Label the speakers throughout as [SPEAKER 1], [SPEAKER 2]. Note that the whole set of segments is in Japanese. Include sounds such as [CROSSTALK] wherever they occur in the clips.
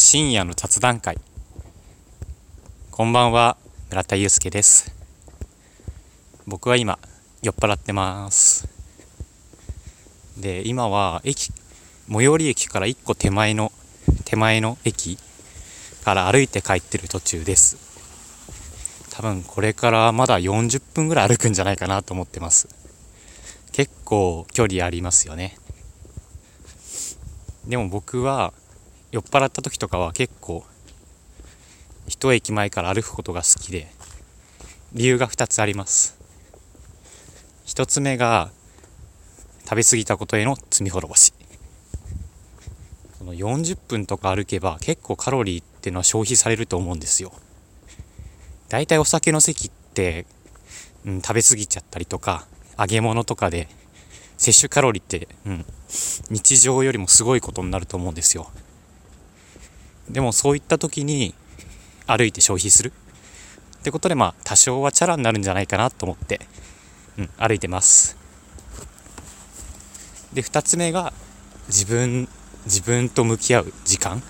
[SPEAKER 1] 深夜の雑談会。こんばんは村田祐介です。僕は今酔っ払ってます。で今は駅最寄り駅から1個手前の手前の駅から歩いて帰ってる途中です。多分これからまだ40分ぐらい歩くんじゃないかなと思ってます。結構距離ありますよね。でも僕は酔っ払った時とかは結構一駅前から歩くことが好きで理由が2つあります。1つ目が食べ過ぎたことへの罪滅ぼし。その40分とか歩けば結構カロリーっていうのは消費されると思うんですよ。だいたいお酒の席って、うん、食べ過ぎちゃったりとか揚げ物とかで摂取カロリーって、うん、日常よりもすごいことになると思うんですよ。でもそういった時に歩いて消費する。ってことでまあ多少はチャラになるんじゃないかなと思って、うん、歩いてます。で2つ目が自分自分と向き合う時間。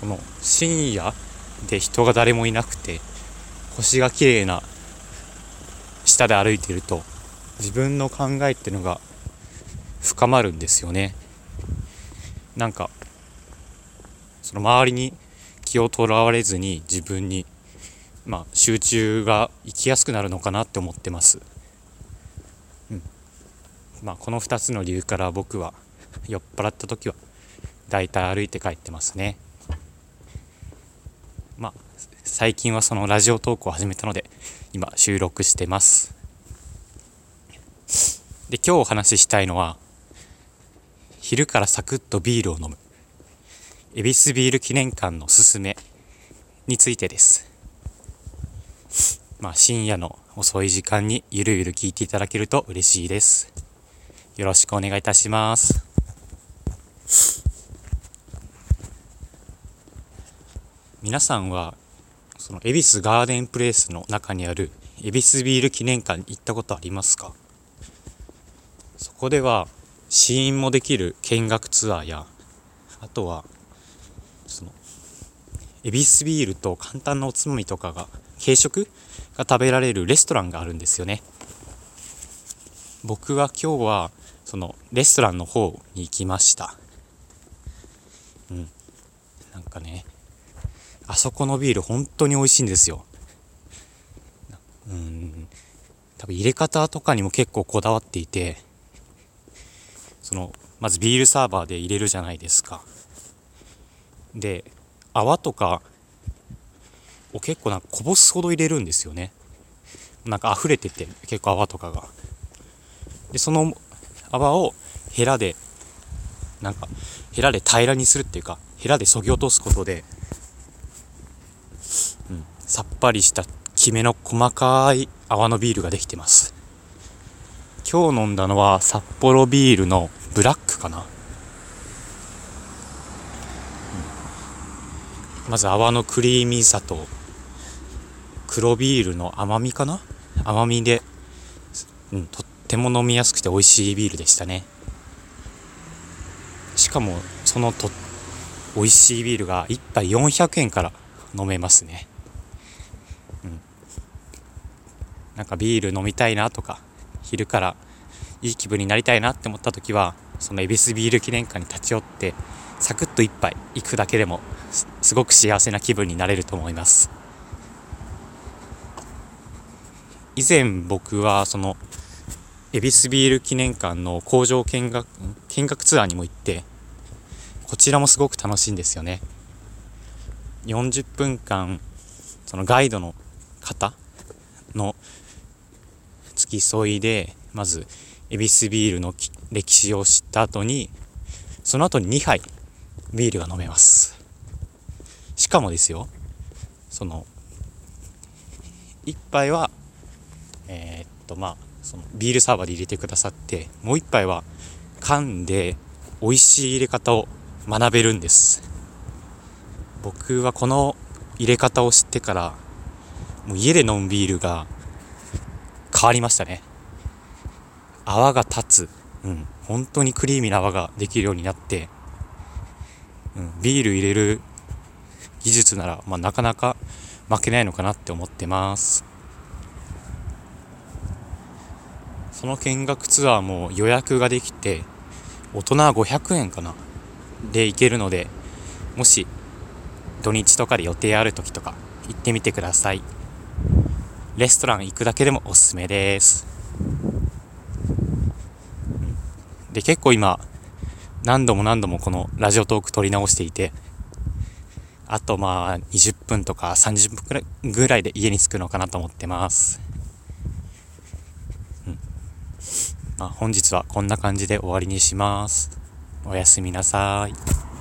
[SPEAKER 1] この深夜で人が誰もいなくて星が綺麗な下で歩いてると自分の考えっていうのが深まるんですよね。なんかその周りに気をとらわれずに自分に、まあ、集中がいきやすくなるのかなって思ってます、うん。まあ、この2つの理由から僕は [LAUGHS] 酔っ払った時はだいたい歩いて帰ってますね。まあ最近はそのラジオトークを始めたので今収録してます。で今日お話ししたいのは昼からサクッとビールを飲む。恵比寿ビール記念館のすすめについてです。まあ、深夜の遅い時間にゆるゆる聞いていただけると嬉しいです。よろしくお願いいたします。皆さんは、その恵比寿ガーデンプレイスの中にある恵比寿ビール記念館に行ったことありますか？そこでは試飲もできる見学ツアーやあとはそのエビスビールと簡単なおつまみとかが軽食が食べられるレストランがあるんですよね。僕は今日はそのレストランの方に行きました。うん。なんかねあそこのビール本当に美味しいんですよ。うん。多分入れ方とかにも結構こだわっていてそのまずビールサーバーで入れるじゃないですか。で泡とかを結構なんかこぼすほど入れるんですよね。なんか溢れてて結構泡とかが。でその泡をヘラでなんかヘラで平らにするっていうかヘラでそぎ落とすことで、うん、さっぱりしたきめの細かい泡のビールができてます。今日飲んだのは札幌ビールのブラックかな。まず泡のクリーミーさと黒ビールの甘みかな？甘みで、うん、とっても飲みやすくて美味しいビールでしたね。しかもそのと美味しいビールが1杯400円から飲めますね。うん。なんかビール飲みたいなとか昼からいい気分になりたいなって思った時はその恵比寿ビール記念館に立ち寄ってサクッと1杯行くだけでもすごく幸せな気分になれると思います。以前僕はその恵比寿ビール記念館の工場見学見学ツアーにも行ってこちらもすごく楽しいんですよね。40分間そのガイドの方の付き添いでまず恵比寿ビールの歴史を知った後にその後に2杯ビールが飲めます。しかもですよその1杯はえー、っとまあそのビールサーバーで入れてくださってもう1杯は缶で美味しい入れ方を学べるんです。僕はこの入れ方を知ってからもう家で飲むビールが変わりましたね。泡が立つ。うん。本当にクリーミーな泡ができるようになって。うん、ビール入れる技術なら、まあ、なかなか負けないのかなって思ってます。その見学ツアーも予約ができて大人は500円かな。で行けるのでもし土日とかで予定ある時とか行ってみてください。レストラン行くだけでもおすすめです。で結構今何度も何度もこのラジオトーク撮り直していてあとまあ20分とか30分くらいぐらいで家に着くのかなと思ってます。うん。まあ、本日はこんな感じで終わりにします。おやすみなさい。